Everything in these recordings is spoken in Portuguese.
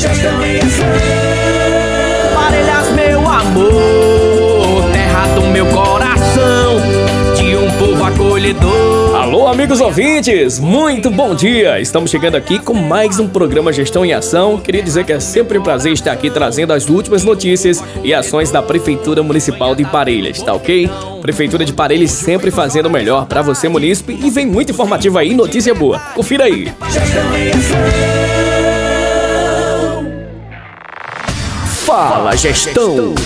gestão em ação. Parelhas, meu amor, terra do meu coração, de um povo acolhedor. Alô, amigos ouvintes, muito bom dia! Estamos chegando aqui com mais um programa Gestão em Ação. Queria dizer que é sempre um prazer estar aqui trazendo as últimas notícias e ações da Prefeitura Municipal de Parelhas, tá ok? Prefeitura de Parelhas sempre fazendo o melhor para você, munícipe, e vem muito informativo aí, notícia boa. Confira aí. Gestão em Ação. Fala Gestão.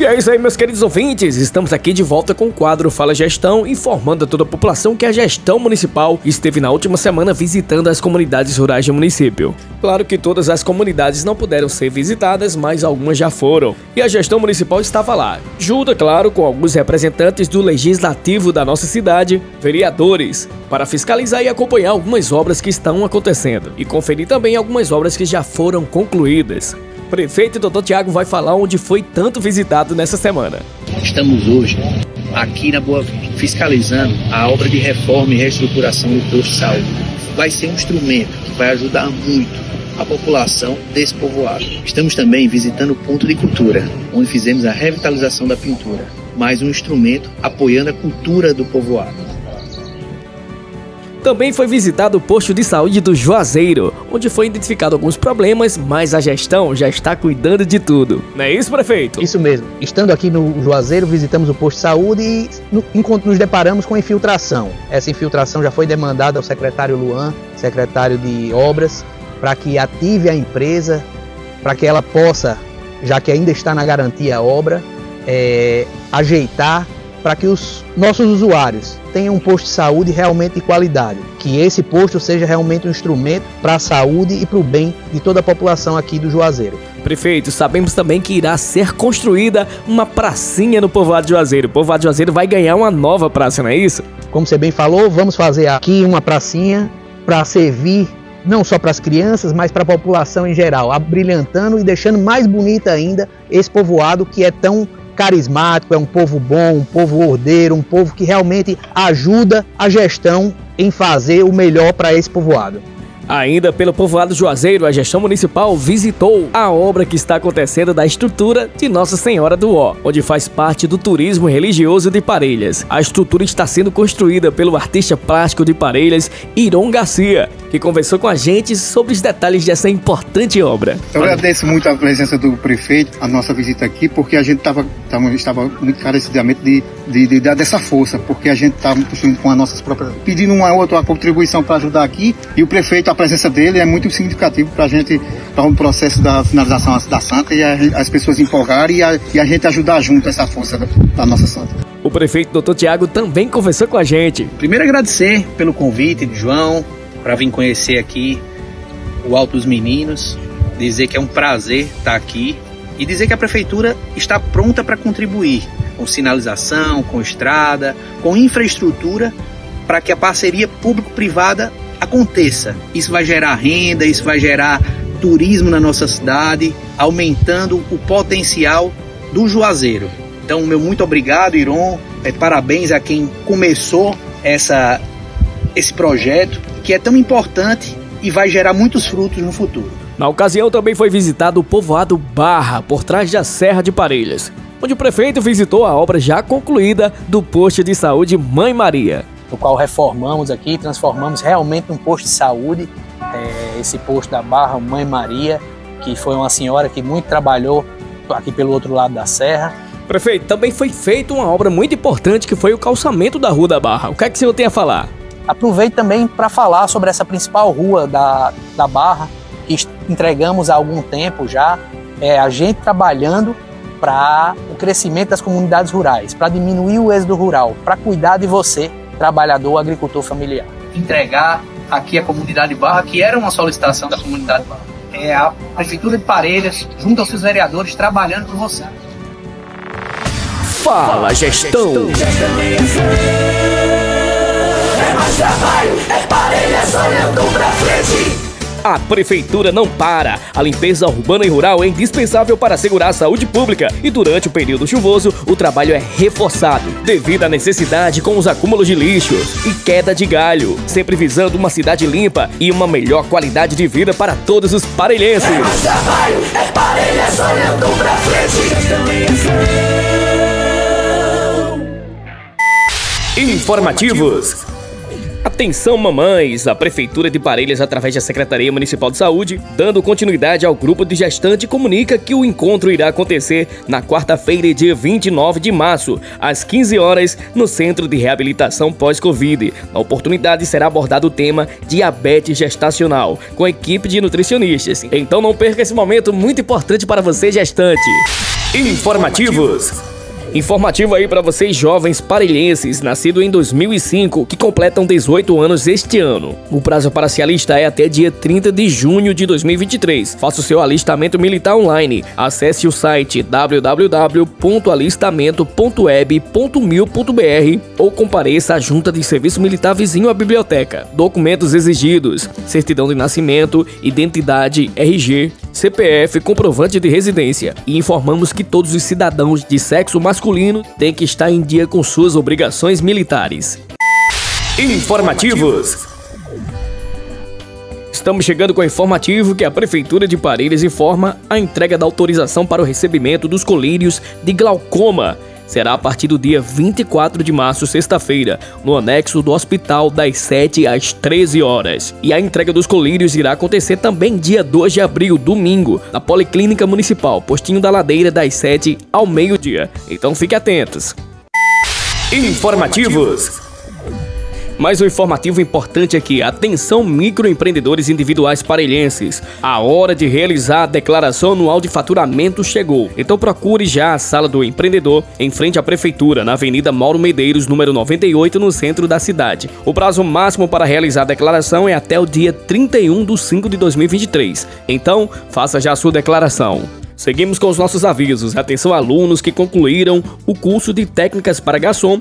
E é isso aí, meus queridos ouvintes. Estamos aqui de volta com o quadro Fala Gestão, informando a toda a população que a gestão municipal esteve na última semana visitando as comunidades rurais do município. Claro que todas as comunidades não puderam ser visitadas, mas algumas já foram. E a gestão municipal estava lá, junto, claro, com alguns representantes do legislativo da nossa cidade, vereadores, para fiscalizar e acompanhar algumas obras que estão acontecendo e conferir também algumas obras que já foram concluídas. Prefeito Dr. Tiago vai falar onde foi tanto visitado nessa semana. Estamos hoje aqui na Boa Vista, fiscalizando a obra de reforma e reestruturação do posto de saúde. Vai ser um instrumento que vai ajudar muito a população desse povoado. Estamos também visitando o ponto de cultura, onde fizemos a revitalização da pintura, mais um instrumento apoiando a cultura do povoado. Também foi visitado o posto de saúde do Juazeiro, onde foi identificado alguns problemas, mas a gestão já está cuidando de tudo. Não é isso, prefeito? Isso mesmo. Estando aqui no Juazeiro, visitamos o posto de saúde e nos deparamos com infiltração. Essa infiltração já foi demandada ao secretário Luan, secretário de Obras, para que ative a empresa, para que ela possa, já que ainda está na garantia a obra, é, ajeitar para que os nossos usuários tenham um posto de saúde realmente de qualidade, que esse posto seja realmente um instrumento para a saúde e para o bem de toda a população aqui do Juazeiro. Prefeito, sabemos também que irá ser construída uma pracinha no povoado de Juazeiro. O povoado de Juazeiro vai ganhar uma nova praça, não é isso? Como você bem falou, vamos fazer aqui uma pracinha para servir não só para as crianças, mas para a população em geral, abrilhantando e deixando mais bonita ainda esse povoado que é tão carismático, é um povo bom, um povo ordeiro, um povo que realmente ajuda a gestão em fazer o melhor para esse povoado. Ainda pelo povoado Juazeiro, a gestão municipal visitou a obra que está acontecendo da estrutura de Nossa Senhora do Ó, onde faz parte do turismo religioso de Parelhas. A estrutura está sendo construída pelo artista plástico de Parelhas, Iron Garcia, que conversou com a gente sobre os detalhes dessa importante obra. Eu agradeço muito a presença do prefeito, a nossa visita aqui, porque a gente tava, tava estava muito carecidamente de, de, de, dessa força, porque a gente estava com as nossas próprias. pedindo uma outra contribuição para ajudar aqui, e o prefeito, a presença dele é muito significativo para a gente, para um processo da finalização da Santa e a, as pessoas empolgarem e a, e a gente ajudar junto essa força da, da nossa Santa. O prefeito Dr. Tiago também conversou com a gente. Primeiro agradecer pelo convite de João, para vir conhecer aqui o Alto dos Meninos, dizer que é um prazer estar aqui e dizer que a prefeitura está pronta para contribuir com sinalização, com estrada, com infraestrutura para que a parceria público-privada aconteça. Isso vai gerar renda, isso vai gerar turismo na nossa cidade, aumentando o potencial do Juazeiro. Então, meu muito obrigado, Iron. É, parabéns a quem começou essa, esse projeto que é tão importante e vai gerar muitos frutos no futuro. Na ocasião também foi visitado o povoado Barra, por trás da Serra de Parelhas, onde o prefeito visitou a obra já concluída do posto de saúde Mãe Maria. No qual reformamos aqui, transformamos realmente um posto de saúde, é, esse posto da Barra Mãe Maria, que foi uma senhora que muito trabalhou aqui pelo outro lado da serra. Prefeito, também foi feita uma obra muito importante que foi o calçamento da Rua da Barra. O que é que o senhor tem a falar? Aproveito também para falar sobre essa principal rua da, da Barra, que entregamos há algum tempo já, é a gente trabalhando para o crescimento das comunidades rurais, para diminuir o êxodo rural, para cuidar de você, trabalhador, agricultor familiar. Entregar aqui a comunidade Barra, que era uma solicitação da comunidade Barra. É a Prefeitura de Parelhas, junto aos seus vereadores, trabalhando por você. Fala Gestão! É mais trabalho, é Parelhas olhando pra frente. A prefeitura não para. A limpeza urbana e rural é indispensável para assegurar a saúde pública e durante o período chuvoso o trabalho é reforçado devido à necessidade com os acúmulos de lixos e queda de galho, sempre visando uma cidade limpa e uma melhor qualidade de vida para todos os parelhenses. É mais trabalho, é Parelhas olhando pra frente. Informativos. Atenção mamães! A Prefeitura de Parelhas, através da Secretaria Municipal de Saúde, dando continuidade ao grupo de gestante, comunica que o encontro irá acontecer na quarta-feira, dia 29 de março, às 15 horas, no Centro de Reabilitação Pós-Covid. Na oportunidade será abordado o tema diabetes gestacional, com a equipe de nutricionistas. Então não perca esse momento muito importante para você, gestante. Informativos. Informativo aí para vocês jovens parelhenses, nascidos em 2005, que completam 18 anos este ano. O prazo para se alistar é até dia 30 de junho de 2023. Faça o seu alistamento militar online. Acesse o site www.alistamento.web.mil.br ou compareça à Junta de Serviço Militar vizinho à biblioteca. Documentos exigidos: certidão de nascimento, identidade, RG, CPF, comprovante de residência. E informamos que todos os cidadãos de sexo masculino têm que estar em dia com suas obrigações militares. Informativos. Estamos chegando com o informativo que a Prefeitura de Parelhas informa a entrega da autorização para o recebimento dos colírios de glaucoma. Será a partir do dia 24 de março, sexta-feira, no anexo do hospital, das 7 às 13 horas. E a entrega dos colírios irá acontecer também dia 2 de abril, domingo, na Policlínica Municipal, Postinho da Ladeira, das 7 ao meio-dia. Então fique atentos. Informativos. Mais um informativo importante aqui. Atenção microempreendedores individuais parelhenses. A hora de realizar a declaração anual de faturamento chegou. Então procure já a sala do empreendedor em frente à prefeitura, na Avenida Mauro Medeiros, número 98, no centro da cidade. O prazo máximo para realizar a declaração é até o dia 31 de 5 de 2023. Então, faça já a sua declaração. Seguimos com os nossos avisos. Atenção alunos que concluíram o curso de técnicas para garçom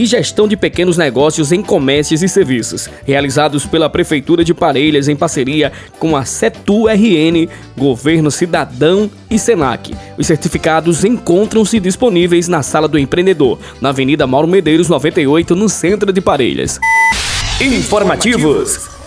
e gestão de pequenos negócios em comércios e serviços, realizados pela Prefeitura de Parelhas em parceria com a CETU-RN, Governo Cidadão e Senac. Os certificados encontram-se disponíveis na Sala do Empreendedor, na Avenida Mauro Medeiros 98, no centro de Parelhas. Informativos.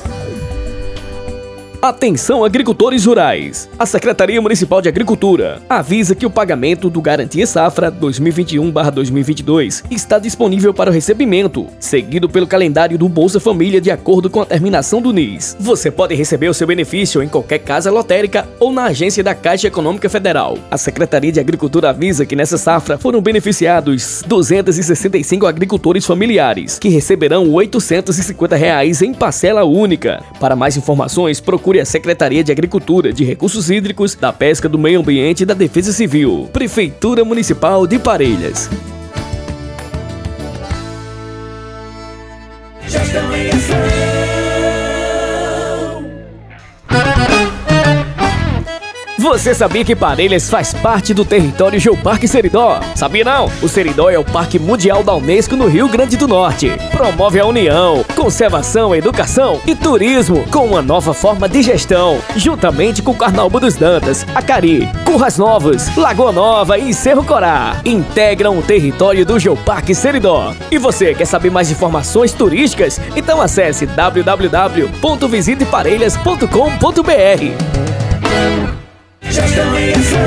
Atenção agricultores rurais. A Secretaria Municipal de Agricultura avisa que o pagamento do Garantia Safra 2021/2022 está disponível para o recebimento, seguido pelo calendário do Bolsa Família de acordo com a terminação do NIS. Você pode receber o seu benefício em qualquer casa lotérica ou na agência da Caixa Econômica Federal. A Secretaria de Agricultura avisa que nessa safra foram beneficiados 265 agricultores familiares, que receberão 850 reais em parcela única. Para mais informações, procure a Secretaria de Agricultura, de Recursos Hídricos, da Pesca, do Meio Ambiente e da Defesa Civil. Prefeitura Municipal de Parelhas. Você sabia que Parelhas faz parte do território Geoparque Seridó? Sabia não? O Seridó é o Parque Mundial da Unesco no Rio Grande do Norte. Promove a união, conservação, educação e turismo com uma nova forma de gestão, juntamente com Carnaúba dos Dantas, Acari, Curras Novas, Lagoa Nova e Cerro Corá. Integram o território do Geoparque Seridó. E você quer saber mais informações turísticas? Então acesse www.visiteparelhas.com.br. Gestão em ação.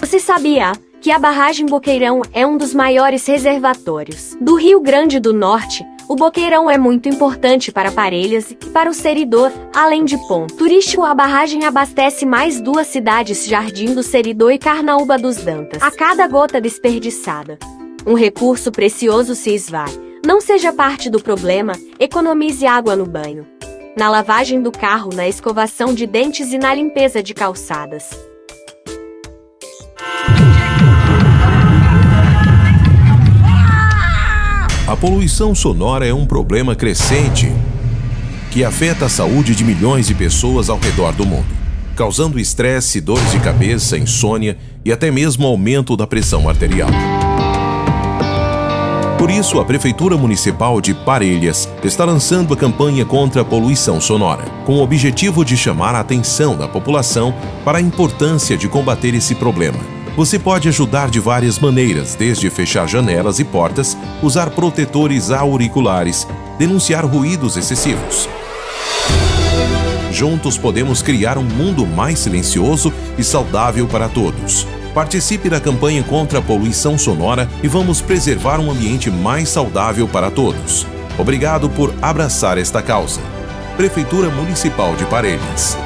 Você sabia que a barragem Boqueirão é um dos maiores reservatórios do Rio Grande do Norte? O Boqueirão é muito importante para Parelhas e para o Seridor, além de ponto turístico. A barragem abastece mais duas cidades, Jardim do Seridor e Carnaúba dos Dantas. A cada gota desperdiçada, um recurso precioso se esvai. Não seja parte do problema, economize água no banho na lavagem do carro, na escovação de dentes e na limpeza de calçadas. A poluição sonora é um problema crescente que afeta a saúde de milhões de pessoas ao redor do mundo, causando estresse, dores de cabeça, insônia e até mesmo aumento da pressão arterial. Por isso, a Prefeitura Municipal de Parelhas está lançando a campanha contra a poluição sonora, com o objetivo de chamar a atenção da população para a importância de combater esse problema. Você pode ajudar de várias maneiras, desde fechar janelas e portas, usar protetores auriculares, denunciar ruídos excessivos. Juntos podemos criar um mundo mais silencioso e saudável para todos. Participe da campanha contra a poluição sonora e vamos preservar um ambiente mais saudável para todos. Obrigado por abraçar esta causa. Prefeitura Municipal de Parelhas.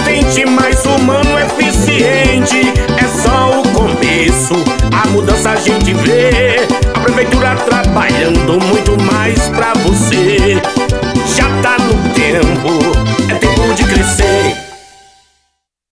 Gente mais humano, é eficiente, é só o começo. A mudança a gente vê, a prefeitura trabalhando muito mais pra você. Já tá no tempo, é tempo de crescer.